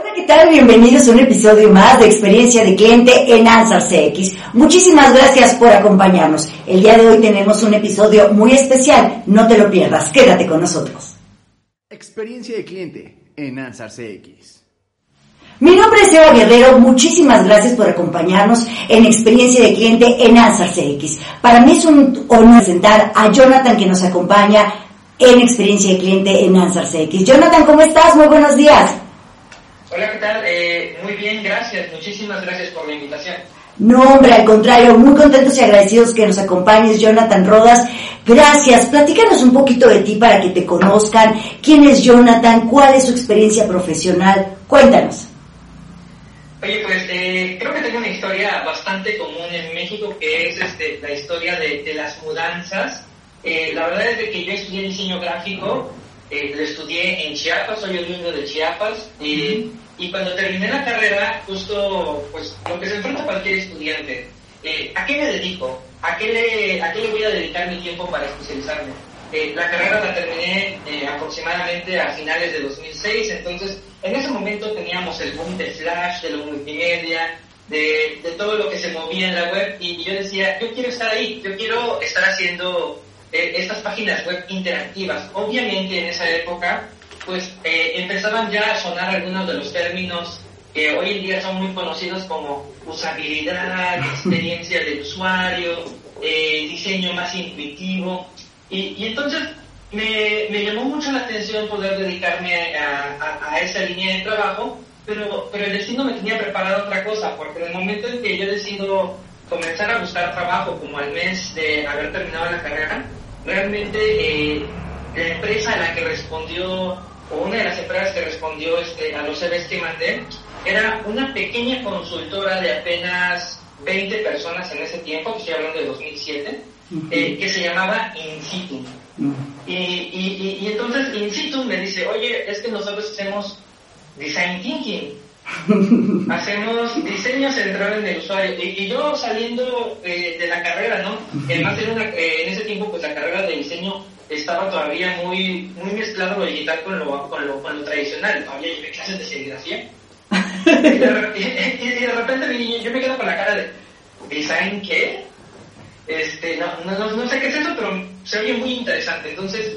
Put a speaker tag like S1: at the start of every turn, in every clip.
S1: Hola, ¿qué tal? Bienvenidos a un episodio más de Experiencia de Cliente en Ansar CX. Muchísimas gracias por acompañarnos. El día de hoy tenemos un episodio muy especial. No te lo pierdas. Quédate con nosotros.
S2: Experiencia de Cliente en Ansar CX.
S1: Mi nombre es Eva Guerrero, muchísimas gracias por acompañarnos en Experiencia de Cliente en Ansar CX. Para mí es un honor presentar a Jonathan que nos acompaña en Experiencia de Cliente en Ansar CX. Jonathan, ¿cómo estás? Muy buenos días.
S3: Hola, ¿qué tal? Eh, muy bien, gracias. Muchísimas gracias por la invitación.
S1: No, hombre, al contrario, muy contentos y agradecidos que nos acompañes, Jonathan Rodas. Gracias. Platícanos un poquito de ti para que te conozcan. ¿Quién es Jonathan? ¿Cuál es su experiencia profesional? Cuéntanos.
S3: Oye, pues eh, creo que tengo una historia bastante común en México, que es este, la historia de, de las mudanzas. Eh, la verdad es de que yo estudié diseño gráfico eh, lo estudié en Chiapas, soy oriundo de Chiapas, y cuando terminé la carrera, justo pues lo que se enfrenta cualquier estudiante, eh, ¿a qué me dedico? ¿A qué, le, ¿A qué le voy a dedicar mi tiempo para especializarme? Eh, la carrera la terminé aproximadamente a finales de 2006, entonces en ese momento teníamos el boom de Flash, de la multimedia, de, de todo lo que se movía en la web, y yo decía, yo quiero estar ahí, yo quiero estar haciendo eh, estas páginas web interactivas. Obviamente en esa época, pues eh, empezaban ya a sonar algunos de los términos que hoy en día son muy conocidos como usabilidad, experiencia del usuario, eh, diseño más intuitivo. Y, y entonces me, me, llamó mucho la atención poder dedicarme a, a, esa línea de trabajo, pero, pero el destino me tenía preparado otra cosa, porque en el momento en que yo decido comenzar a buscar trabajo como al mes de haber terminado la carrera, realmente eh, la empresa a la que respondió, o una de las empresas que respondió este, a los CVs que mandé, era una pequeña consultora de apenas 20 personas en ese tiempo, que estoy hablando de 2007, eh, que se llamaba Insitu. y, y, y, entonces Insitu me dice, oye, es que nosotros hacemos design thinking. Hacemos diseño centrado en el usuario. Y, yo saliendo eh, de la carrera, ¿no? Además, en, una, eh, en ese tiempo, pues la carrera de diseño estaba todavía muy, muy mezclado lo digital con lo, con lo, con lo tradicional. Todavía llevé clases de serigrafía. y, de, repente yo me quedo con la cara de, ¿design qué? Este, no, no, no sé qué es eso, pero se oye muy interesante. Entonces,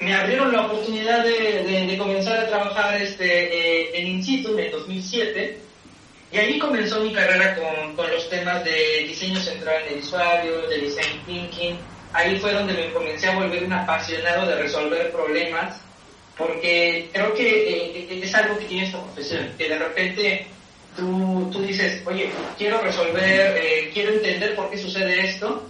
S3: me abrieron la oportunidad de, de, comenzar a trabajar este, eh, en Insitu en 2007 y ahí comenzó mi carrera con, con, los temas de diseño central en el usuario, de design thinking. Ahí fue donde me comencé a volver un apasionado de resolver problemas porque creo que eh, es algo que tiene esta profesión, que de repente tú, tú dices, oye, quiero resolver, eh, quiero entender por qué sucede esto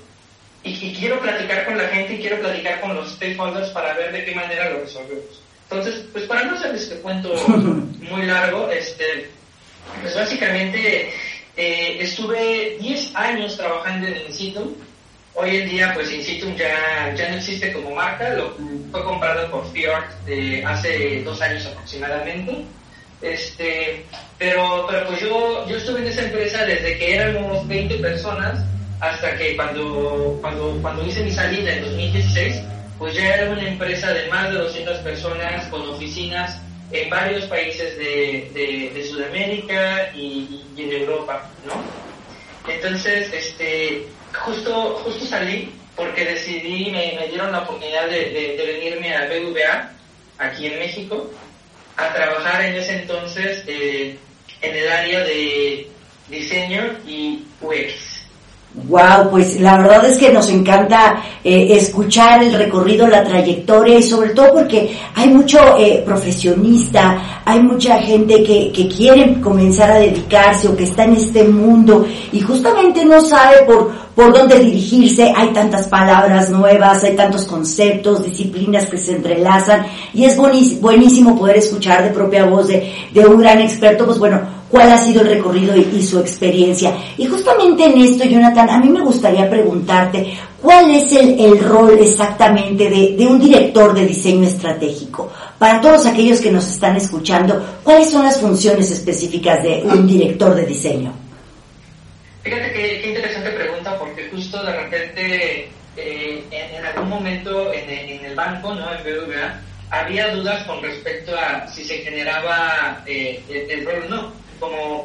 S3: y, quiero platicar con la gente y quiero platicar con los stakeholders para ver de qué manera lo resolvemos. Entonces, pues para no hacerles este cuento muy largo, este, pues básicamente eh, estuve 10 años trabajando en Insitum. Hoy en día, pues Insitum ya, ya no existe como marca, lo, fue comprado por Fiat de hace dos años aproximadamente. Este, pero, pero pues yo, yo estuve en esa empresa desde que éramos 20 personas hasta que cuando, cuando, cuando hice mi salida en 2016, pues ya era una empresa de más de 200 personas con oficinas en varios países de, de, Sudamérica y, en Europa, ¿no? Entonces, este, justo, justo salí porque decidí, me, me dieron la oportunidad de, venirme a BVA, aquí en México, a trabajar en ese entonces eh, en el área de diseño y UX.
S1: Wow, pues la verdad es que nos encanta eh, escuchar el recorrido, la trayectoria y sobre todo porque hay mucho eh, profesionista, hay mucha gente que, que quiere comenzar a dedicarse o que está en este mundo y justamente no sabe por, por dónde dirigirse, hay tantas palabras nuevas, hay tantos conceptos, disciplinas que se entrelazan y es buenísimo poder escuchar de propia voz de, de un gran experto, pues bueno, cuál ha sido el recorrido y, su experiencia. Y justamente en esto, Jonathan, a mí me gustaría preguntarte, ¿cuál es el, rol exactamente de, un director de diseño estratégico? Para todos aquellos que nos están escuchando, ¿cuáles son las funciones específicas de un director de diseño?
S3: Fíjate qué, interesante pregunta, porque justo de repente, eh, en, algún momento en, el banco, ¿no? En BBVA, había dudas con respecto a si se generaba eh, el, rol o no. Como,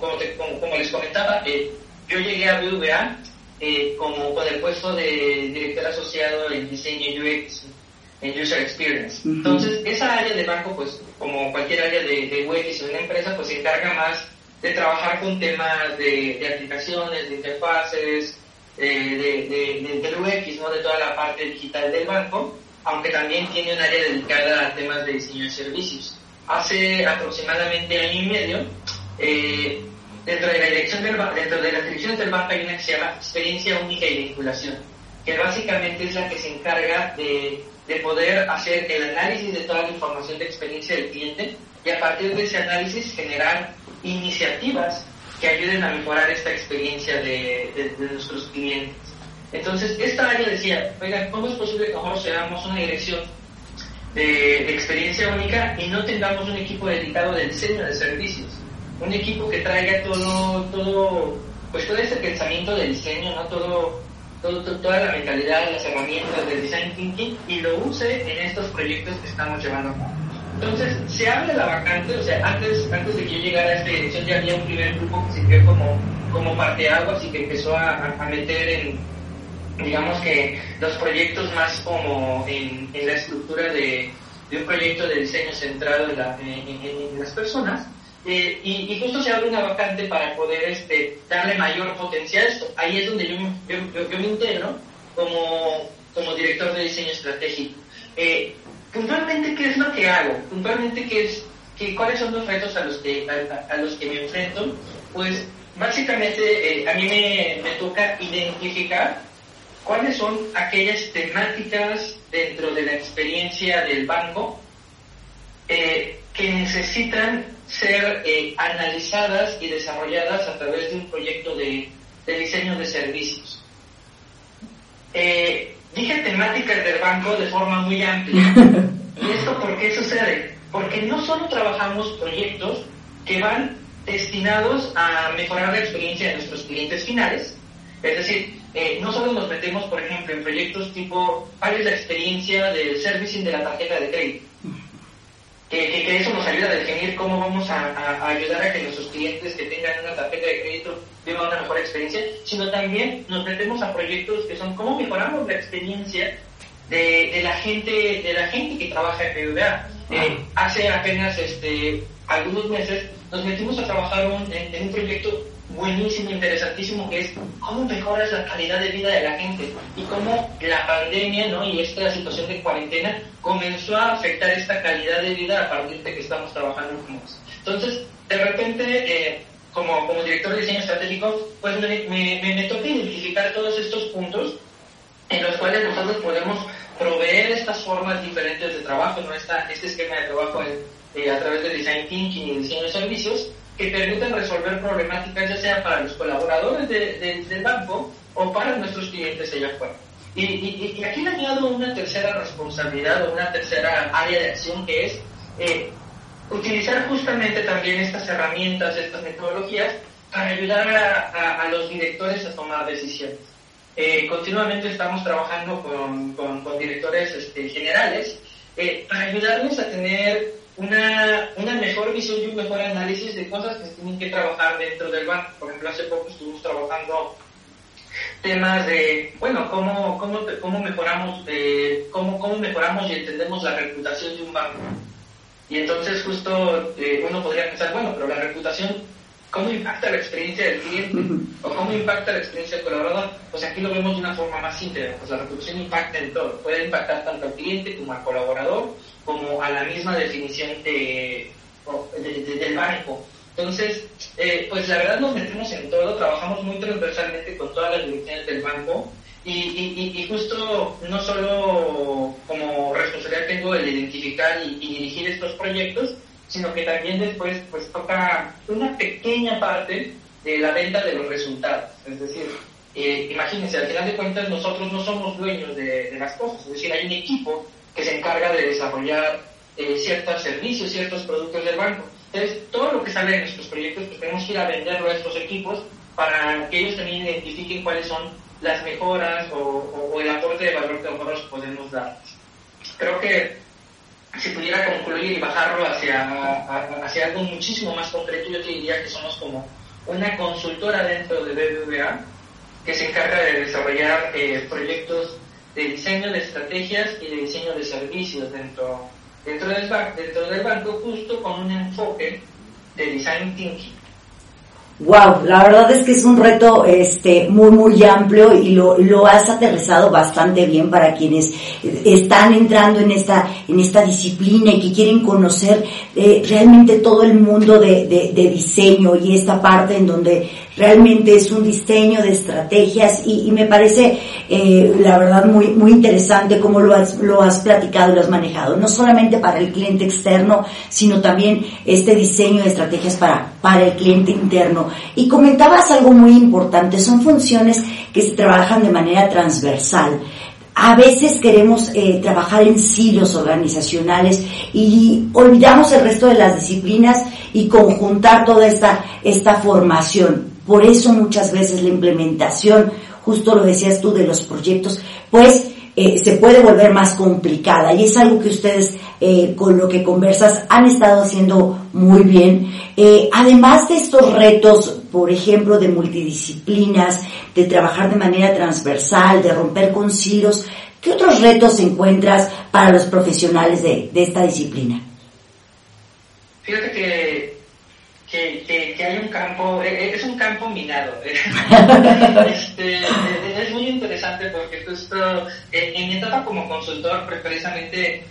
S3: como, les comentaba, eh, yo llegué a BVA eh, como con el puesto de director asociado en diseño UX, en User Experience. Entonces, esa área de banco, pues como cualquier área de, de UX en una empresa, pues se encarga más de trabajar con temas de, de aplicaciones, de interfaces, de, de, del UX, ¿no? de toda la parte digital del banco aunque también tiene un área dedicada a temas de diseño de servicios. Hace aproximadamente año y medio, eh, dentro de la dirección dentro de las direcciones del banco hay una que se llama experiencia única y vinculación, que básicamente es la que se encarga de, de poder hacer el análisis de toda la información de experiencia del cliente y a partir de ese análisis generar iniciativas que ayuden a mejorar esta experiencia de, de nuestros clientes. Entonces, esta área decía, oigan, ¿cómo es posible que nosotros seamos una dirección de, experiencia única y no tengamos un equipo dedicado de diseño de servicios? Un equipo que traiga todo, todo, pues todo ese pensamiento de diseño, ¿no? Todo, todo, toda la mentalidad, las herramientas del design thinking y lo use en estos proyectos que estamos llevando. Entonces, se abre la vacante, o sea, antes, antes de que yo llegara a esta dirección ya había un primer grupo que creó como, como parteaguas y que empezó a, a meter en, digamos que los proyectos más como en, la estructura de, un proyecto de diseño centrado en, las personas. Eh, y, justo se abre una vacante para poder este, darle mayor potencial a esto. Ahí es donde yo, yo, me integro como, como director de diseño estratégico. Eh, puntualmente, ¿qué es lo que hago? Puntualmente, ¿qué es, qué, ¿cuáles son los retos a los que, a, los que me enfrento? Pues básicamente eh, a mí me, me toca identificar cuáles son aquellas temáticas dentro de la experiencia del banco eh, que necesitan ser eh, analizadas y desarrolladas a través de un proyecto de, diseño de servicios. Eh, dije temáticas del banco de forma muy amplia. ¿Y esto por qué sucede? Porque no solo trabajamos proyectos que van destinados a mejorar la experiencia de nuestros clientes finales, es decir, eh, no solo nos metemos, por ejemplo, en proyectos tipo, ¿cuál es la experiencia del servicing de la tarjeta de crédito? Que, eso nos ayuda a definir cómo vamos a, ayudar a que nuestros clientes que tengan una tarjeta de crédito tengan una mejor experiencia, sino también nos metemos a proyectos que son cómo mejoramos la experiencia de, la gente de la gente que trabaja en BBVA. Eh, hace apenas este, algunos meses nos metimos a trabajar en un proyecto buenísimo, interesantísimo, que es cómo mejoras la calidad de vida de la gente y cómo la pandemia ¿no? y esta situación de cuarentena comenzó a afectar esta calidad de vida a partir de que estamos trabajando juntos. Entonces, de repente, eh, como, como director de diseño estratégico, pues me, me, me, toca identificar todos estos puntos en los cuales nosotros podemos proveer estas formas diferentes de trabajo, ¿no? Esta, este esquema de trabajo eh, a través de design thinking y diseño de servicios, que permitan resolver problemáticas ya sea para los colaboradores del banco o para nuestros clientes allá afuera. Y, y, aquí le añado una tercera responsabilidad o una tercera área de acción que es eh, utilizar justamente también estas herramientas, estas metodologías para ayudar a, los directores a tomar decisiones. Eh, continuamente estamos trabajando con, con, directores este, generales eh, para ayudarles a tener una, una mejor visión y un mejor análisis de cosas que se tienen que trabajar dentro del banco. Por ejemplo, hace poco estuvimos trabajando temas de, bueno, cómo, cómo, cómo mejoramos, eh, cómo, cómo mejoramos y entendemos la reputación de un banco. Y entonces justo eh, uno podría pensar, bueno, pero la reputación, ¿cómo impacta la experiencia del cliente? ¿O cómo impacta la experiencia del colaborador? Pues aquí lo vemos de una forma más íntegra, pues la reputación impacta en todo, puede impactar tanto al cliente como al colaborador como a la misma definición de, del banco. Entonces, eh, pues la verdad nos metemos en todo, trabajamos muy transversalmente con todas las direcciones del banco y, y, justo no solo como responsabilidad tengo el identificar y, dirigir estos proyectos, sino que también después pues toca una pequeña parte de la venta de los resultados. Es decir, eh, imagínense, al final de cuentas nosotros no somos dueños de, de las cosas, es decir, hay un equipo que se encarga de desarrollar eh, ciertos servicios, ciertos productos del banco. Entonces, todo lo que sale de nuestros proyectos, pues tenemos que ir a venderlo a estos equipos para que ellos también identifiquen cuáles son las mejoras o, el aporte de valor que nosotros podemos dar. Creo que si pudiera concluir y bajarlo hacia, hacia algo muchísimo más concreto, yo te diría que somos como una consultora dentro de BBVA que se encarga de desarrollar eh, proyectos de diseño de estrategias y de diseño de servicios dentro, dentro, del, dentro del banco, justo con un enfoque de design thinking.
S1: Wow, la verdad es que es un reto este muy muy amplio y lo, lo has aterrizado bastante bien para quienes están entrando en esta en esta disciplina y que quieren conocer eh, realmente todo el mundo de, de, de, diseño y esta parte en donde realmente es un diseño de estrategias y, me parece eh, la verdad muy, muy interesante cómo lo has, lo has platicado y lo has manejado, no solamente para el cliente externo, sino también este diseño de estrategias para, para el cliente interno. Y comentabas algo muy importante, son funciones que se trabajan de manera transversal a veces queremos eh, trabajar en silos organizacionales y olvidamos el resto de las disciplinas y conjuntar toda esta, esta formación. Por eso muchas veces la implementación, justo lo decías tú, de los proyectos, pues eh, se puede volver más complicada y es algo que ustedes eh, con lo que conversas han estado haciendo muy bien. Eh, además de estos retos, por ejemplo, de multidisciplinas, de trabajar de manera transversal, de romper con silos, ¿qué otros retos encuentras para los profesionales de, de esta disciplina?
S3: Fíjate que que, que, hay un campo, eh, eh, es un campo minado. este, eh, es muy interesante porque justo en mi etapa como consultor, precisamente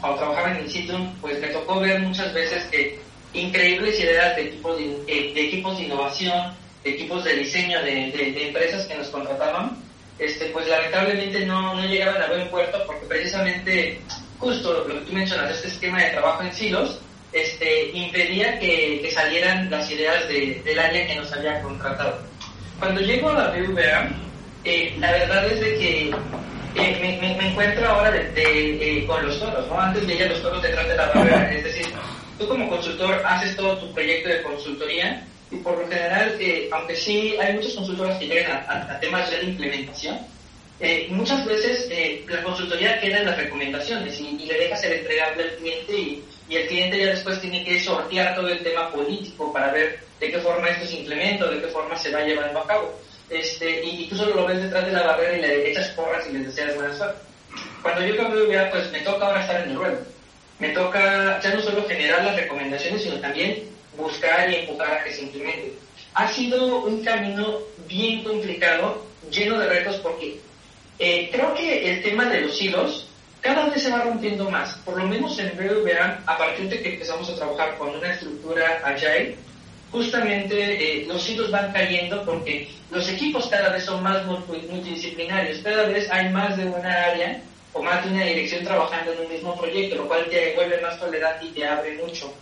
S3: cuando trabajaba en Instituto, pues me tocó ver muchas veces que increíbles ideas de equipos de, de equipos de innovación, de equipos de diseño de, de, empresas que nos contrataban, este, pues lamentablemente no, no llegaban a buen puerto porque precisamente justo lo que tú mencionas, este esquema de trabajo en silos, este, impedía que, salieran las ideas del área que nos había contratado. Cuando llego a la BVA, eh, la verdad es de que eh, me, encuentro ahora de, eh, con los toros, ¿no? Antes veía los toros detrás de la barrera, es decir, tú como consultor haces todo tu proyecto de consultoría y por lo general, aunque sí hay muchas consultoras que llegan a, temas de implementación, muchas veces la consultoría queda en las recomendaciones y, y le dejas el entregable al cliente y y el cliente ya después tiene que sortear todo el tema político para ver de qué forma esto se implementa, de qué forma se va llevando a cabo. Este, y, tú solo lo ves detrás de la barrera y le echas porras y les deseas buena suerte. Cuando yo cambio vida, pues me toca ahora estar en el ruedo. Me toca ya no solo generar las recomendaciones, sino también buscar y empujar a que se implemente. Ha sido un camino bien complicado, lleno de retos, porque eh, creo que el tema de los hilos cada vez se va rompiendo más. Por lo menos en BBVA, a partir de que empezamos a trabajar con una estructura agile, justamente eh, los hilos van cayendo porque los equipos cada vez son más multidisciplinarios, cada vez hay más de una área o más de una dirección trabajando en un mismo proyecto, lo cual te vuelve más tolerante y te abre mucho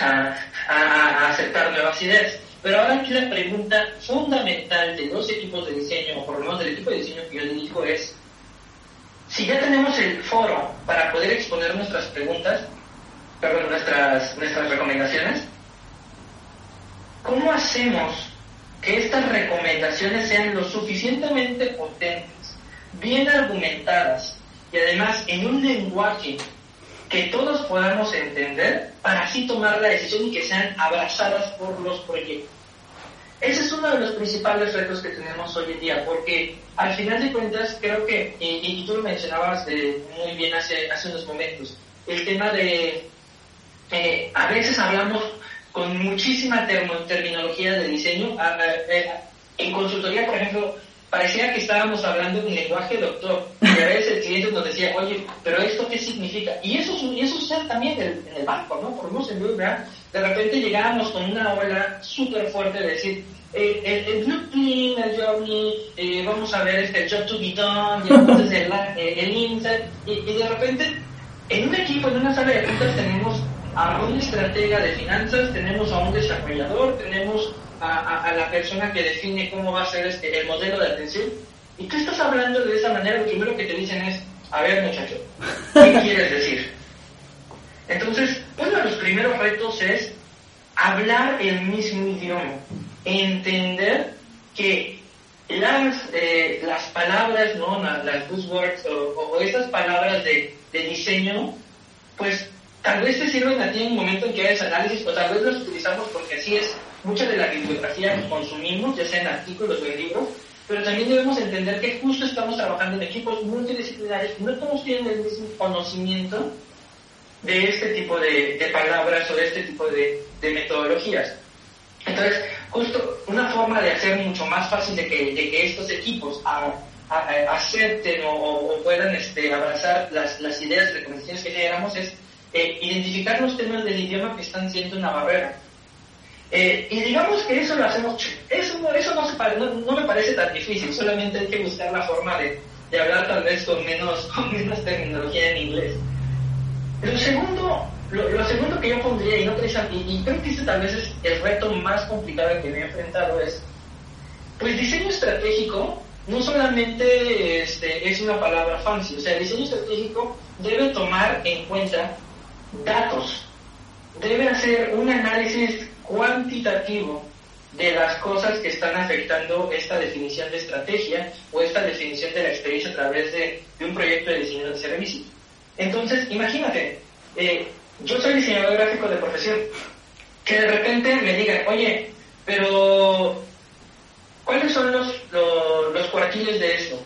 S3: a, a aceptar nuevas ideas. Pero ahora aquí la pregunta fundamental de los equipos de diseño, o por lo menos del equipo de diseño que yo dirijo, es si ya tenemos el foro para poder exponer nuestras preguntas, perdón, nuestras, nuestras recomendaciones, ¿cómo hacemos que estas recomendaciones sean lo suficientemente potentes, bien argumentadas y además en un lenguaje que todos podamos entender para así tomar la decisión y que sean abrazadas por los proyectos? Ese es uno de los principales retos que tenemos hoy en día, porque al final de cuentas creo que, y, tú lo mencionabas muy bien hace, hace unos momentos, el tema de, eh, a veces hablamos con muchísima terminología de diseño. en consultoría, por ejemplo, parecía que estábamos hablando en lenguaje doctor. Y a veces el cliente nos decía, oye, pero ¿esto qué significa? Y eso, y eso sucede también en, el banco, ¿no? Por ejemplo, en BBVA de repente llegábamos con una ola súper fuerte de decir, eh, el, el, blueprint, el journey, eh, vamos a ver este, job to be done, y entonces el, eh, el insight, y, y, de repente en un equipo, en una sala de juntas tenemos a un estratega de finanzas, tenemos a un desarrollador, tenemos a, a, la persona que define cómo va a ser este, el modelo de atención, y tú estás hablando de esa manera, lo primero que te dicen es, a ver muchacho, ¿qué quieres decir? Entonces, uno de los primeros retos es hablar el mismo idioma, entender que las, eh, las palabras, ¿no? las, buzzwords o, esas palabras de, diseño pues tal vez te sirven a ti en un momento en que haces análisis, o tal vez los utilizamos porque así es mucha de la bibliografía que consumimos, ya sea en artículos o en libros, pero también debemos entender que justo estamos trabajando en equipos multidisciplinares no todos tienen el mismo conocimiento de este tipo de, palabras o de este tipo de, metodologías. Entonces, justo una forma de hacer mucho más fácil de que, de que estos equipos acepten o, puedan este, abrazar las, las ideas y recomendaciones que generamos es eh, identificar los temas del idioma que están siendo una barrera. Eh, y digamos que eso lo hacemos, eso, eso no, no, me parece tan difícil, solamente hay que buscar la forma de, de hablar tal vez con menos, con menos terminología en inglés. Lo segundo, lo, segundo que yo pondría, y, no y, y creo que ese tal vez es el reto más complicado que me he enfrentado, es, pues diseño estratégico no solamente este, es una palabra fancy, o sea, diseño estratégico debe tomar en cuenta datos, debe hacer un análisis cuantitativo de las cosas que están afectando esta definición de estrategia o esta definición de la experiencia a través de, un proyecto de diseño de servicio. Entonces, imagínate, eh, yo soy diseñador gráfico de profesión, que de repente me digan, oye, pero ¿cuáles son los, los, los cuartiles de esto?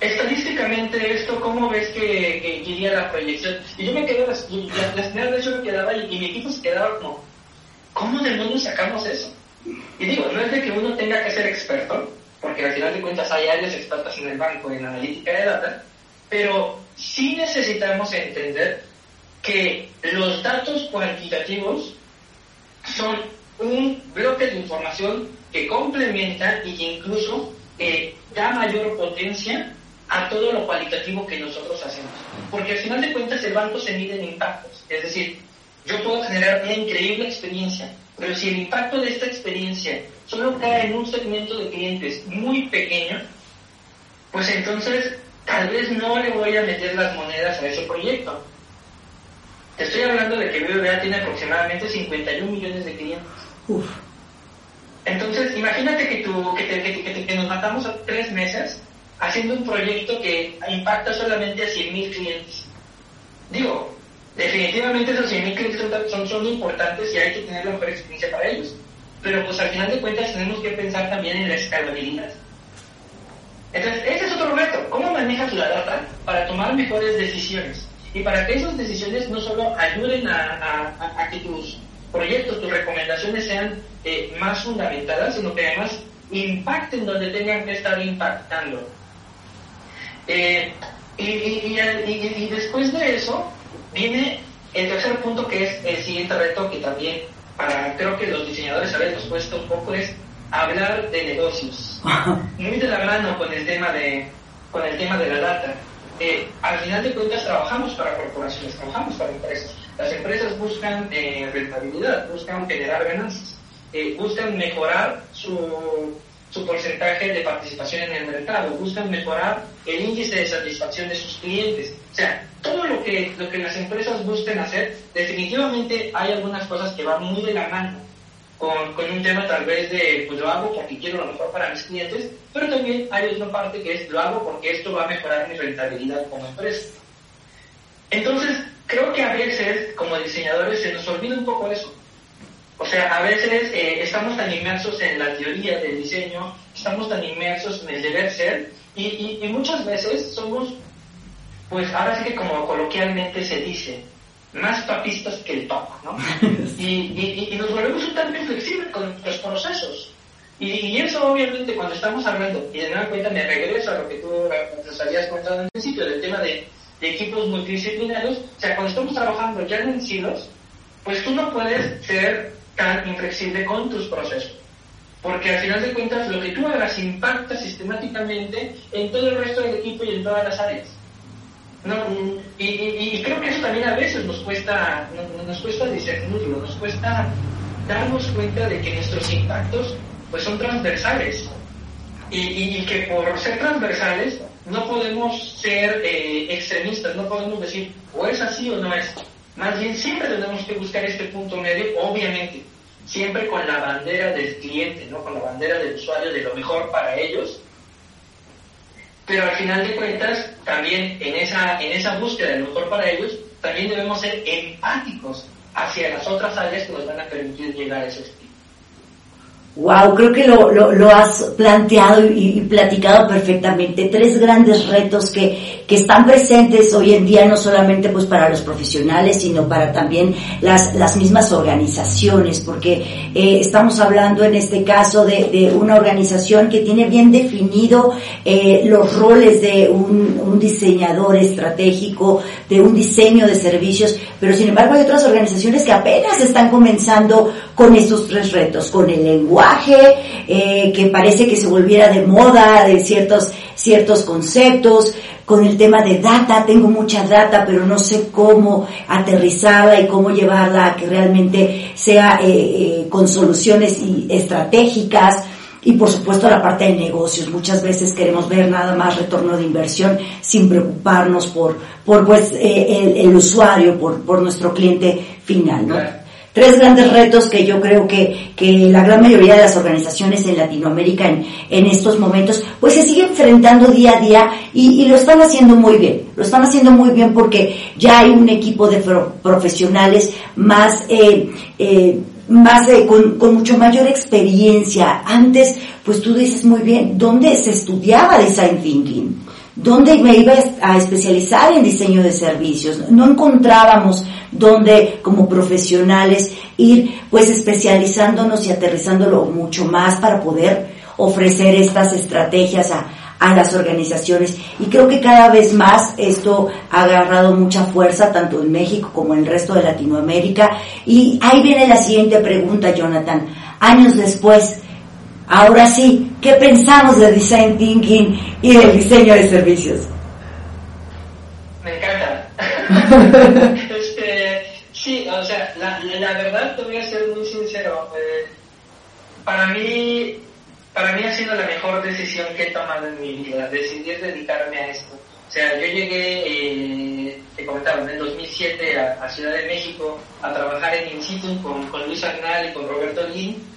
S3: estadísticamente esto, ¿cómo ves que, que iría la proyección? Y yo me quedé, las, las, yo me quedaba y, mi equipo se quedaba como, ¿cómo demonios sacamos eso? Y digo, no es de que uno tenga que ser experto, porque al final de cuentas hay áreas expertas en el banco en analítica de data, pero sí necesitamos entender que los datos cuantitativos son un bloque de información que complementa y que incluso eh, da mayor potencia a todo lo cualitativo que nosotros hacemos. Porque al final de cuentas el banco se mide en impactos. Es decir, yo puedo generar una increíble experiencia, pero si el impacto de esta experiencia solo cae en un segmento de clientes muy pequeño, pues entonces tal vez no le voy a meter las monedas a ese proyecto. Te estoy hablando de que BBVA tiene aproximadamente 51 millones de clientes. Entonces, imagínate que, tú, que, que nos matamos a tres meses haciendo un proyecto que impacta solamente a 100.000 clientes. Digo, definitivamente esos 100.000 clientes son, son importantes y hay que tener la mejor experiencia para ellos. Pero pues al final de cuentas tenemos que pensar también en la escalabilidad. Entonces, ese es otro reto. ¿Cómo manejas la data para tomar mejores decisiones? Y para que esas decisiones no solo ayuden a, a, que tus proyectos, tus recomendaciones sean eh, más fundamentadas, sino que además impacten donde tengan que estar impactando. Eh, y, y, después de eso viene el tercer punto que es el siguiente reto que también para creo que los diseñadores habíamos puesto un poco es hablar de negocios. Muy de la mano con el tema de con el tema de la data eh, al final de cuentas trabajamos para corporaciones trabajamos para empresas. Las empresas buscan eh, rentabilidad buscan generar ganancias buscan mejorar su su porcentaje de participación en el mercado, buscan mejorar el índice de satisfacción de sus clientes. O sea, todo lo que, lo que las empresas busquen hacer, definitivamente hay algunas cosas que van muy de la mano con, con un tema tal vez de, pues lo hago porque quiero lo mejor para mis clientes, pero también hay otra parte que es, lo hago porque esto va a mejorar mi rentabilidad como empresa. Entonces, creo que a veces, como diseñadores, se nos olvida un poco eso o sea, a veces eh, estamos tan inmersos en la teoría del diseño, estamos tan inmersos en el deber ser, y, y, muchas veces somos, pues ahora sí que como coloquialmente se dice, más papistas que el papa, ¿no? y, y, nos volvemos un tanto inflexibles con los procesos. Y, eso obviamente cuando estamos hablando, y de nueva cuenta me regreso a lo que tú nos habías contado en principio, del tema de, de equipos multidisciplinarios, o sea, cuando estamos trabajando ya en silos, pues tú no puedes ser tan inflexible con tus procesos. Porque al final de cuentas lo que tú hagas impacta sistemáticamente en todo el resto del equipo y en todas las áreas. No, y, creo que eso también a veces nos cuesta, nos, cuesta discernirlo, nos cuesta darnos cuenta de que nuestros impactos pues son transversales y, que por ser transversales no podemos ser eh, extremistas, no podemos decir o es así o no es. Más bien siempre tenemos que buscar este punto medio, obviamente, siempre con la bandera del cliente, ¿no? con la bandera del usuario de lo mejor para ellos. Pero al final de cuentas, también en esa, en esa búsqueda de lo mejor para ellos, también debemos ser empáticos hacia las otras áreas que nos van a permitir llegar a esos
S1: Wow, creo que lo, lo, has planteado y, platicado perfectamente. Tres grandes retos que, que están presentes hoy en día, no solamente pues para los profesionales, sino para también las, las mismas organizaciones, porque eh, estamos hablando en este caso de, de, una organización que tiene bien definido eh, los roles de un, un diseñador estratégico, de un diseño de servicios, pero sin embargo hay otras organizaciones que apenas están comenzando con estos tres retos, con el lenguaje, eh, que parece que se volviera de moda, de ciertos, ciertos conceptos, con el tema de data, tengo mucha data, pero no sé cómo aterrizarla y cómo llevarla a que realmente sea eh, eh, con soluciones y estratégicas. Y por supuesto la parte de negocios. Muchas veces queremos ver nada más retorno de inversión sin preocuparnos por, por pues, el, el, usuario, por, por nuestro cliente final, ¿no? Tres grandes retos que yo creo que, que la gran mayoría de las organizaciones en Latinoamérica en, en estos momentos pues se siguen enfrentando día a día y, lo están haciendo muy bien, lo están haciendo muy bien porque ya hay un equipo de profesionales más eh, eh, más de, con, con, mucho mayor experiencia. Antes, pues tú dices muy bien, ¿dónde se estudiaba design thinking? ¿Dónde me iba a especializar en diseño de servicios? No encontrábamos dónde como profesionales ir pues especializándonos y aterrizándolo mucho más para poder ofrecer estas estrategias a, a las organizaciones. Y creo que cada vez más esto ha agarrado mucha fuerza tanto en México como en el resto de Latinoamérica. Y ahí viene la siguiente pregunta, Jonathan. Años después, Ahora sí, ¿qué pensamos de design thinking y del diseño de servicios?
S3: Me encanta. este, sí, o sea, la, la, verdad te voy a ser muy sincero. Eh, para mí, para mí ha sido la mejor decisión que he tomado en mi vida, decidir dedicarme a esto. O sea, yo llegué, eh, te comentaba, en el 2007 a, Ciudad de México a trabajar en In con, con Luis Arnal y con Roberto Lin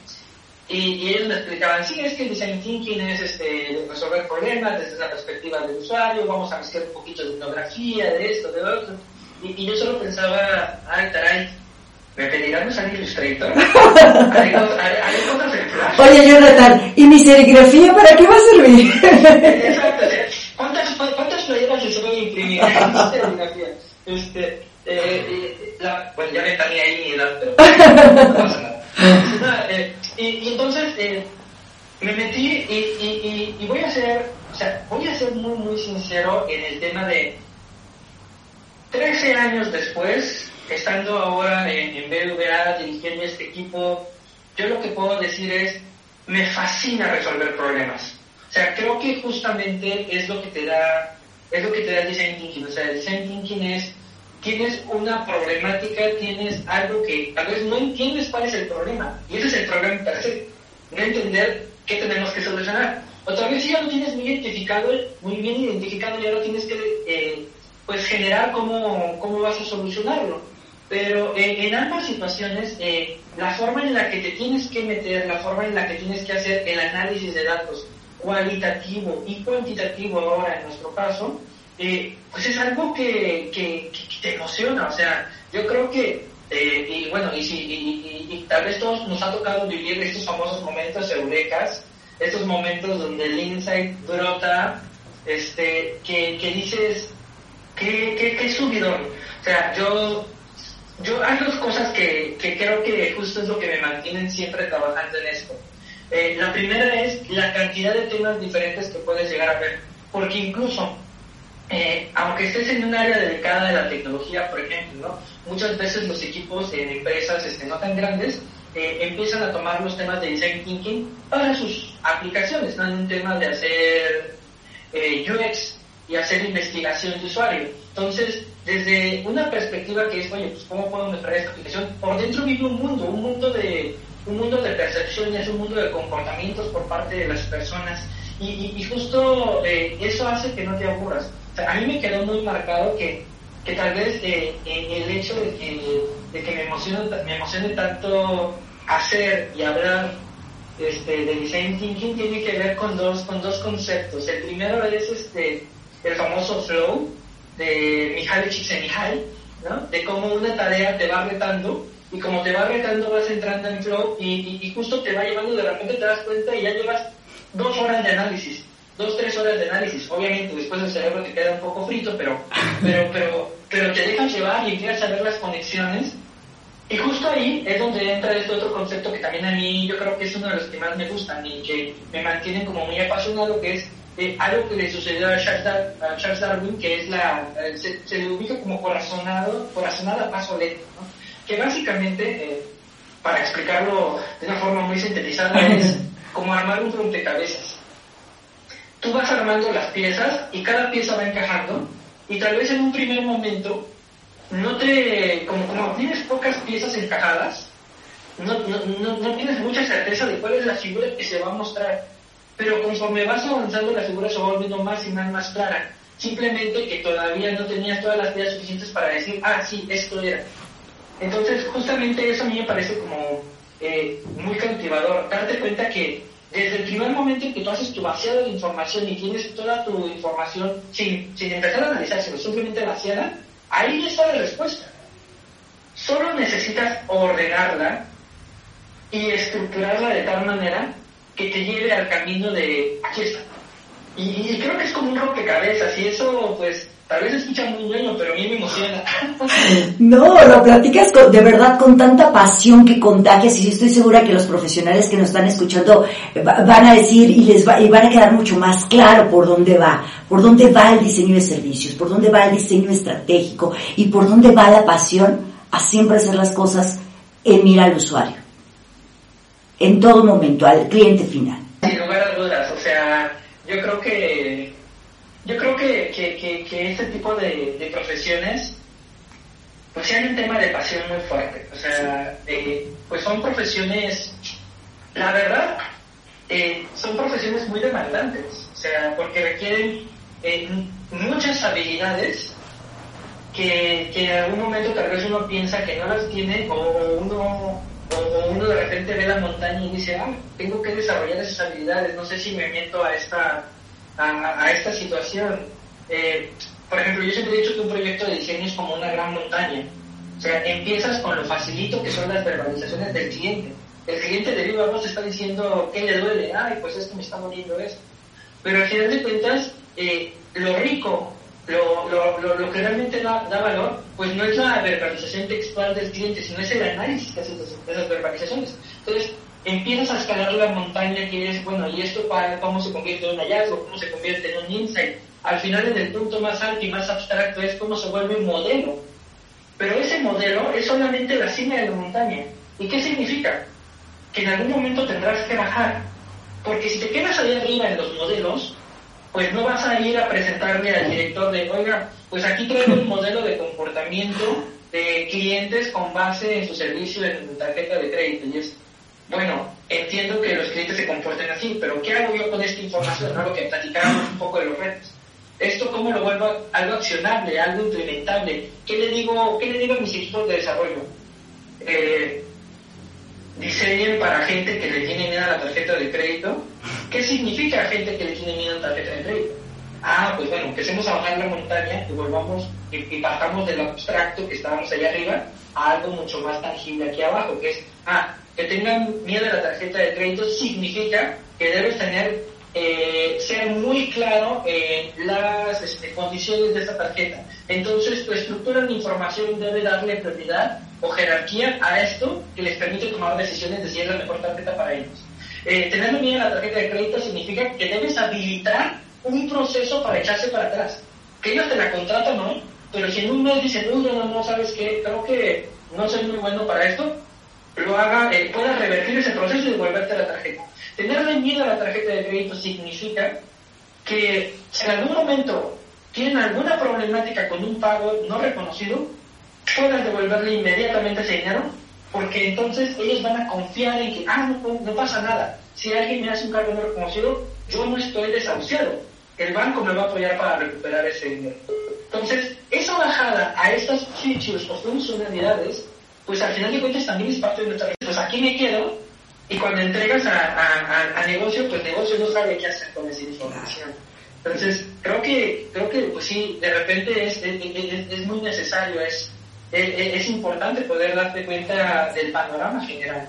S3: y, y, ellos me explicaban, sí, es que el design thinking es este, resolver problemas desde la perspectiva del usuario, vamos a mezclar un poquito de etnografía, de esto, de lo otro. Y, y yo solo pensaba, ay, caray, ¿me pedirán usar Illustrator? ¿Haré, haré en Flash?
S1: Oye, Jonathan, ¿y mi serigrafía para qué va a servir?
S3: Exacto, ¿cuántas, cuántas playeras se suelen imprimir? serigrafía. Este, eh, eh, la, bueno, ya me tenía ahí mi edad, pero no pasa nada. Eh, y, entonces eh, me metí y, y, voy a ser, o sea, voy a ser muy, muy sincero en el tema de 13 años después, estando ahora en, en BVA, dirigiendo este equipo, yo lo que puedo decir es, me fascina resolver problemas. O sea, creo que justamente es lo que te da, es lo que te da el design thinking. O sea, el design thinking es tienes una problemática, tienes algo que tal vez no entiendes cuál es el problema. Y ese es el problema para no entender qué tenemos que solucionar. Otra vez si ya lo tienes muy identificado, muy bien identificado, ya lo tienes que eh, pues generar cómo, cómo vas a solucionarlo. Pero eh, en ambas situaciones, eh, la forma en la que te tienes que meter, la forma en la que tienes que hacer el análisis de datos cualitativo y cuantitativo ahora en nuestro caso, eh, pues es algo que, que, te emociona, o sea, yo creo que, eh, y bueno, y, si, y, tal vez todos nos ha tocado vivir estos famosos momentos eurecas, estos momentos donde el insight brota, este, que, que dices, qué, qué, qué subidón, o sea, yo yo hay dos cosas que, que, creo que justo es lo que me mantienen siempre trabajando en esto. Eh, la primera es la cantidad de temas diferentes que puedes llegar a ver, porque incluso eh, aunque estés en un área delicada de la tecnología, por ejemplo, muchas veces los equipos en empresas este, no tan grandes eh, empiezan a tomar los temas de design thinking para sus aplicaciones, no en un tema de hacer eh, UX y hacer investigación de usuario. Entonces, desde una perspectiva que es, oye, pues ¿cómo puedo mejorar esta aplicación? Por dentro vive un mundo, un mundo de un mundo de percepciones, un mundo de comportamientos por parte de las personas y, justo eso hace que no te aburras a mí me quedó muy marcado que, que tal vez eh, eh, el hecho de que, de que me, emocione, me emocione tanto hacer y hablar este, de design thinking tiene que ver con dos, con dos conceptos. El primero es este, el famoso flow de Mihaly Csikszentmihalyi. De cómo una tarea te va retando y como te va retando vas entrando en flow y, y, justo te va llevando, de repente te das cuenta y ya llevas dos horas de análisis, dos, tres horas de análisis. Obviamente después el cerebro te queda un poco frito, pero, pero, pero, pero te dejas llevar y empiezas a ver las conexiones. Y justo ahí es donde entra este otro concepto que también a mí yo creo que es uno de los que más me gustan y que me mantienen como muy apasionado, que es eh, algo que le sucedió a Charles, Darwin, que es la, eh, se, le ubica como corazonado, corazonada paso lento, ¿no? que básicamente, eh, para explicarlo de una forma muy sintetizada, es como armar un rompecabezas. Tú vas armando las piezas y cada pieza va encajando y tal vez en un primer momento no te, como, como tienes pocas piezas encajadas, no, no, no, tienes mucha certeza de cuál es la figura que se va a mostrar, pero conforme vas avanzando la figura se va volviendo más y más, más clara. Simplemente que todavía no tenías todas las piezas suficientes para decir, ah, sí, esto era. Entonces, justamente eso a mí me parece como eh, muy cautivador, darte cuenta que desde el primer momento en que tú haces tu vaciado de información y tienes toda tu información sin, sin empezar a analizar, sino simplemente vaciada, ahí está la respuesta. Solo necesitas ordenarla y estructurarla de tal manera que te lleve al camino de aquí está. Y, y creo que es como un rompecabezas y eso pues Tal vez escucha muy bueno, pero a mí me emociona.
S1: No, lo platicas de verdad con tanta pasión que contagias y estoy segura que los profesionales que nos están escuchando eh, van a decir y les va, y van a quedar mucho más claro por dónde va, por dónde va el diseño de servicios, por dónde va el diseño estratégico y por dónde va la pasión a siempre hacer las cosas en mira al usuario. En todo momento, al cliente final.
S3: Sin lugar a dudas, o sea, yo creo que yo creo que, que, que, este tipo de, profesiones pues hay un tema de pasión muy fuerte. O sea, eh, pues son profesiones, la verdad, eh, son profesiones muy demandantes. O sea, porque requieren eh, muchas habilidades que, que, en algún momento tal vez uno piensa que no las tiene o uno o uno de repente ve la montaña y dice, ah, tengo que desarrollar esas habilidades, no sé si me meto a esta a, esta situación. Eh, por ejemplo, yo siempre he dicho que un proyecto de diseño es como una gran montaña. O sea, empiezas con lo facilito que son las verbalizaciones del cliente. El cliente de viva voz está diciendo qué le duele, ay, pues es que me está muriendo esto. Pero al final de cuentas, eh, lo rico, lo, lo, lo, que realmente da, valor, pues no es la verbalización textual del cliente, sino es el análisis que hace de esas verbalizaciones. Entonces, empiezas a escalar la montaña que es, bueno, ¿y esto para, cómo se convierte en un hallazgo? ¿Cómo se convierte en un insight? Al final, en el punto más alto y más abstracto es cómo se vuelve un modelo. Pero ese modelo es solamente la cima de la montaña. ¿Y qué significa? Que en algún momento tendrás que bajar. Porque si te quedas ahí arriba en los modelos, pues no vas a ir a presentarle al director de, oiga, pues aquí traigo un modelo de comportamiento de clientes con base en su servicio en tarjeta de crédito. Y es, bueno, entiendo que los clientes se comporten así, pero ¿qué hago yo con esta información? ¿no? Lo que platicábamos un poco de los retos. ¿Esto cómo lo vuelvo algo accionable, algo implementable? ¿Qué le digo, qué le digo a mis equipos de desarrollo? Eh, diseñen para gente que le tiene miedo a la tarjeta de crédito. ¿Qué significa gente que le tiene miedo a la tarjeta de crédito? Ah, pues bueno, empecemos a bajar la montaña y volvamos y, y bajamos del abstracto que estábamos allá arriba a algo mucho más tangible aquí abajo, que es, ah, que tengan miedo a la tarjeta de crédito significa que debes tener, eh, ser muy claro en las este, condiciones de esta tarjeta. Entonces, tu estructura de información debe darle prioridad o jerarquía a esto que les permite tomar decisiones de si es la mejor tarjeta para ellos. Eh, tener miedo a la tarjeta de crédito significa que debes habilitar un proceso para echarse para atrás. Que ellos te la contratan, ¿no? Pero si en un mes dicen, no, no, no, ¿sabes qué? Creo que no soy muy bueno para esto, lo haga, eh, pueda revertir ese proceso y devolverte la tarjeta. Tenerle miedo a la tarjeta de crédito significa que si en algún momento tienen alguna problemática con un pago no reconocido, puedan devolverle inmediatamente ese dinero, porque entonces ellos van a confiar en que, ah, no, pasa nada. Si alguien me hace un cargo no reconocido, yo no estoy desahuciado. El banco me va a apoyar para recuperar ese dinero. Entonces, esa bajada a estos features o funcionalidades pues al final de cuentas también es parte de nuestra Pues aquí me quedo y cuando entregas a, a, negocio, pues negocio no sabe qué hacer con esa información. Entonces, creo que, creo que pues sí, de repente es, es, es, muy necesario, es, es importante poder darte cuenta del panorama general.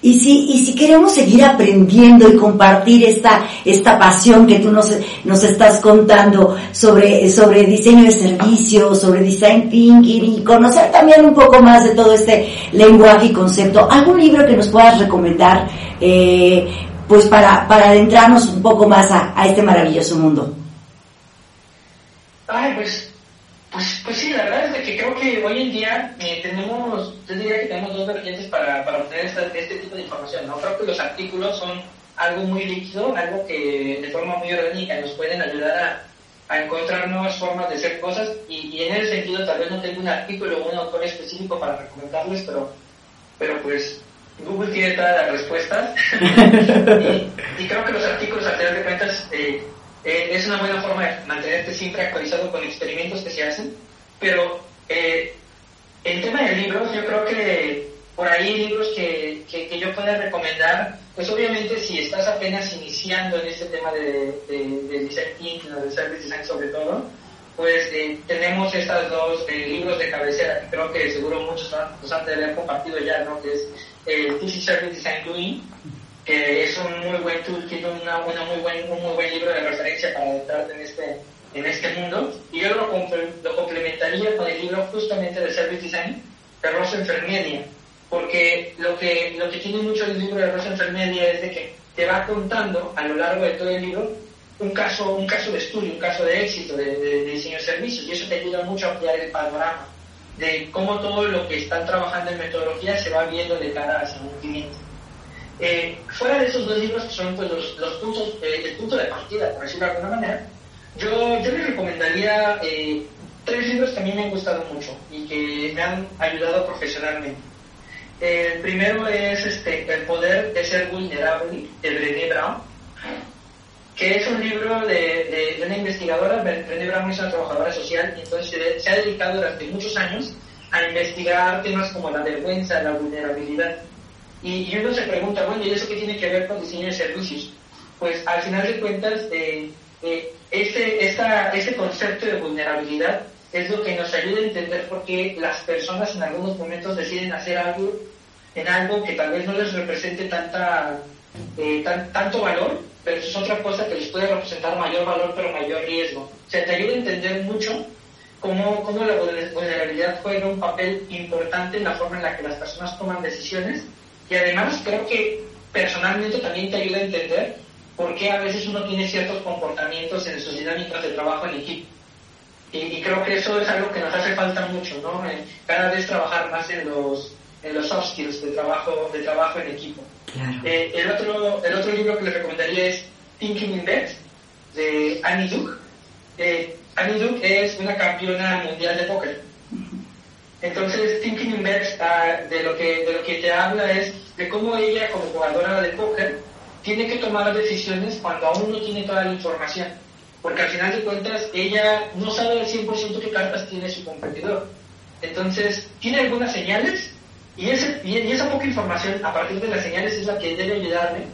S1: Y si, y si queremos seguir aprendiendo y compartir esta, esta pasión que tú nos, nos estás contando sobre, sobre diseño de servicios, sobre design thinking y conocer también un poco más de todo este lenguaje y concepto, ¿algún libro que nos puedas recomendar eh, pues para, para adentrarnos un poco más a, a este maravilloso mundo?
S3: Ay, pues pues, pues sí, la verdad es que creo que hoy en día eh, tenemos, yo diría que tenemos dos vertientes para, para obtener este tipo de información, ¿no? Creo que los artículos son algo muy líquido, algo que de forma muy orgánica nos pueden ayudar a, encontrar nuevas formas de hacer cosas y, y, en ese sentido tal vez no tengo un artículo o un autor específico para recomendarles, pero, pero pues Google tiene todas las respuestas y, y, creo que los artículos a final de cuentas eh, eh, es una buena forma de mantenerte siempre actualizado con experimentos que se hacen, pero eh, el tema de libros, yo creo que por ahí libros que, que, yo pueda recomendar, pues obviamente si estás apenas iniciando en este tema de, de, design thinking o de service design sobre todo, pues eh, tenemos estos dos eh, libros de cabecera que creo que seguro muchos los han de haber compartido ya, ¿no? Que es el TC Service Design Doing que es un muy buen una, una muy buen, un muy buen libro de referencia para adentrarte en este, en este mundo. Y yo lo, lo complementaría con el libro justamente de Service Design de Rosenfeld porque lo que, lo que tiene mucho el libro de Rosenfeld es de que te va contando a lo largo de todo el libro un caso, un caso de estudio, un caso de éxito de, de diseño de servicios, y eso te ayuda mucho a ampliar el panorama de cómo todo lo que están trabajando en metodología se va viendo de cara hacia un cliente. Eh, fuera de esos dos libros que son pues, los, los puntos, eh, el punto de partida, por decirlo de alguna manera, yo, yo les recomendaría eh, tres libros que a mí me han gustado mucho y que me han ayudado profesionalmente. El primero es este, El poder de ser vulnerable, de Brené Brown, que es un libro de, de, una investigadora, Brené Brown es una trabajadora social y entonces se ha dedicado durante muchos años a investigar temas como la vergüenza, la vulnerabilidad y, uno se pregunta, bueno, ¿y eso qué tiene que ver con diseño de servicios? Pues al final de cuentas, eh, eh, ese, ese concepto de vulnerabilidad es lo que nos ayuda a entender por qué las personas en algunos momentos deciden hacer algo en algo que tal vez no les represente tanta, eh, tanto valor, pero es otra cosa que les puede representar mayor valor pero mayor riesgo. O sea, te ayuda a entender mucho cómo, cómo la vulnerabilidad juega un papel importante en la forma en la que las personas toman decisiones y además creo que personalmente también te ayuda a entender por qué a veces uno tiene ciertos comportamientos en sus dinámicas de trabajo en equipo. Y, creo que eso es algo que nos hace falta mucho, ¿no? cada vez trabajar más en los, en los soft skills de trabajo, de trabajo en equipo. Eh, el, otro, el otro libro que les recomendaría es Thinking in Bed, de Annie Duke. Eh, Annie Duke es una campeona mundial de póker entonces, Thinking in Bets ah, de, lo que, de lo que te habla es de cómo ella, como jugadora de póker, tiene que tomar decisiones cuando aún no tiene toda la información. Porque al final de cuentas, ella no sabe al 100% qué cartas tiene su competidor. Entonces, tiene algunas señales y, ese, y esa poca información, a partir de las señales, es la que debe ayudarle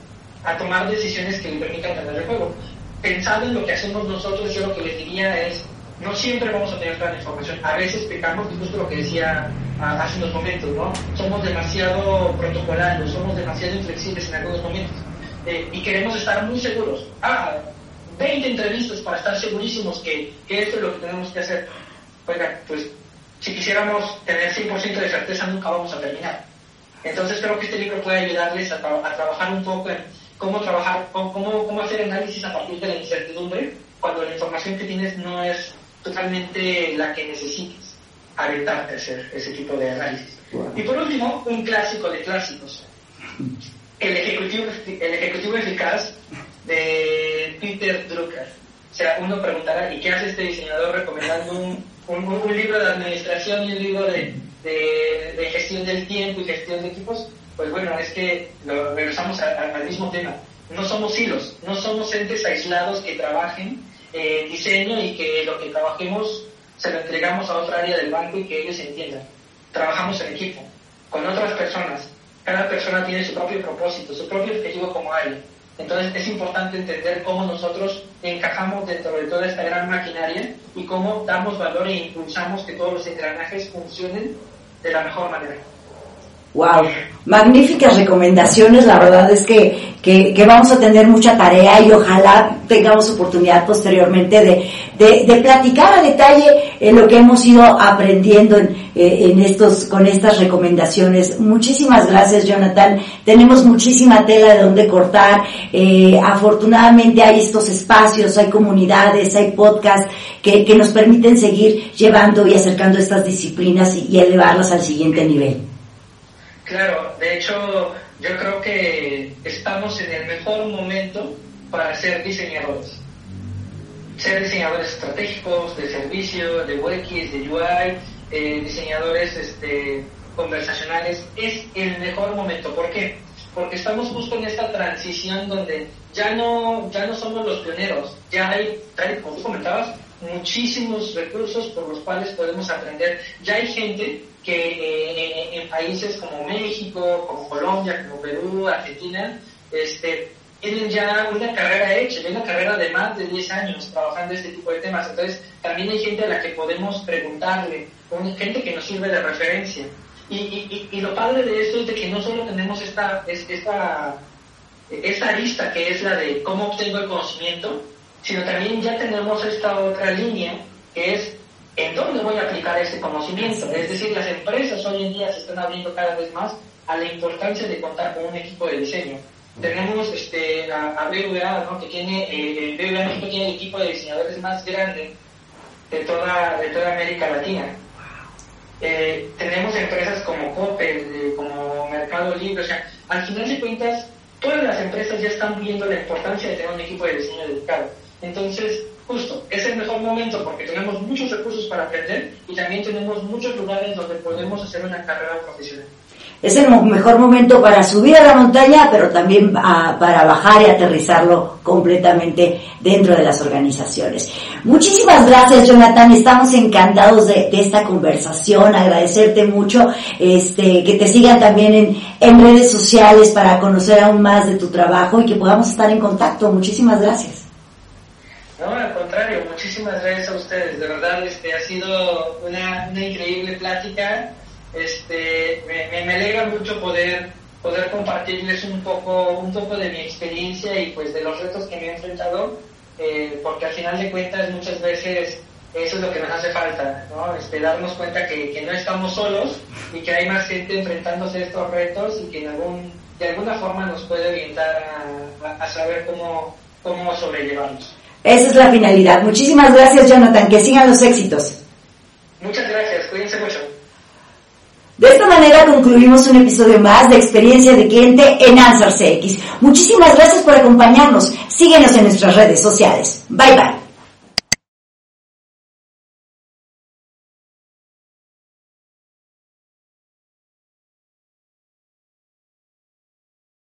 S3: a tomar decisiones que le permitan ganar el juego. Pensando en lo que hacemos nosotros, yo lo que les diría es, no siempre vamos a tener la información. A veces pecamos, justo lo que decía ah, hace unos momentos, ¿no? Somos demasiado protocolarios, somos demasiado inflexibles en algunos momentos. Eh, y queremos estar muy seguros. Ah, 20 entrevistas para estar segurísimos que, que esto es lo que tenemos que hacer. Oiga, pues si quisiéramos tener 100% de certeza nunca vamos a terminar. Entonces creo que este libro puede ayudarles a, a trabajar un poco en cómo trabajar, cómo, cómo hacer análisis a partir de la incertidumbre cuando la información que tienes no es totalmente la que necesites aventarte a hacer ese tipo de análisis. Y por último, un clásico de clásicos. El ejecutivo, el ejecutivo eficaz de Peter Drucker. O sea, uno preguntará, ¿y qué hace este diseñador recomendando un, un, libro de administración y un libro de, de, gestión del tiempo y gestión de equipos? Pues bueno, es que lo, regresamos al mismo tema. No somos hilos, no somos entes aislados que trabajen eh, diseño y que lo que trabajemos se lo entregamos a otra área del banco y que ellos entiendan. Trabajamos en equipo, con otras personas. Cada persona tiene su propio propósito, su propio objetivo como área. Entonces es importante entender cómo nosotros encajamos dentro de toda esta gran maquinaria y cómo damos valor e impulsamos que todos los engranajes funcionen de la mejor manera.
S1: Wow, magníficas recomendaciones, la verdad es que, que, vamos a tener mucha tarea y ojalá tengamos oportunidad posteriormente de, de, de platicar a detalle en lo que hemos ido aprendiendo en, eh, en estos, con estas recomendaciones. Muchísimas gracias Jonathan, tenemos muchísima tela de donde cortar, eh, afortunadamente hay estos espacios, hay comunidades, hay podcasts que, que nos permiten seguir llevando y acercando estas disciplinas y elevarlas al siguiente nivel.
S3: Claro, de hecho yo creo que estamos en el mejor momento para ser diseñadores. Ser diseñadores estratégicos, de servicio, de UX, de UI, eh, diseñadores este, conversacionales, es el mejor momento. ¿Por qué? Porque estamos justo en esta transición donde ya no, ya no somos los pioneros, ya hay, como tú comentabas, muchísimos recursos por los cuales podemos aprender. Ya hay gente que eh, en países como México, como Colombia, como Perú, Argentina, este, tienen ya una carrera hecha, una carrera de más de 10 años trabajando este tipo de temas. Entonces, también hay gente a la que podemos preguntarle, gente que nos sirve de referencia. Y, y, y, lo padre de esto es que no solo tenemos esta, esta, esta arista que es la de cómo obtengo el conocimiento, sino también ya tenemos esta otra línea que es en dónde voy a aplicar ese conocimiento. Es decir, las empresas hoy en día se están abriendo cada vez más a la importancia de contar con un equipo de diseño. Tenemos este, a, BVA, ¿no? que tiene, eh, BVA tiene el equipo de diseñadores más grande de toda, de toda América Latina. Eh, tenemos empresas como Coppel, eh, como Mercado Libre, o sea, al final de cuentas, todas las empresas ya están viendo la importancia de tener un equipo de diseño dedicado. Entonces, justo, es el mejor momento porque tenemos muchos recursos para aprender y también tenemos muchos lugares donde podemos hacer una carrera profesional.
S1: Es el mejor momento para subir a la montaña, pero también para bajar y aterrizarlo completamente dentro de las organizaciones. Muchísimas gracias, Jonathan. Estamos encantados de, esta conversación. Agradecerte mucho, este, que te sigan también en, en redes sociales para conocer aún más de tu trabajo y que podamos estar en contacto. Muchísimas gracias.
S3: No, al contrario, muchísimas gracias a ustedes. De verdad, este, ha sido una, una increíble plática. Este, me, me, alegra mucho poder, poder compartirles un poco, un poco de mi experiencia y pues de los retos que me he enfrentado, eh, porque al final de cuentas muchas veces eso es lo que nos hace falta, ¿no? Este, darnos cuenta que, que no estamos solos y que hay más gente enfrentándose a estos retos y que en algún, de alguna forma nos puede orientar a, a, a saber cómo, cómo sobrellevarlos.
S1: Esa es la finalidad. Muchísimas gracias, Jonathan. Que sigan los éxitos.
S3: Muchas gracias. Cuídense mucho.
S1: De esta manera concluimos un episodio más de Experiencia de Cliente en Answer CX. Muchísimas gracias por acompañarnos. Síguenos en nuestras redes sociales. Bye bye.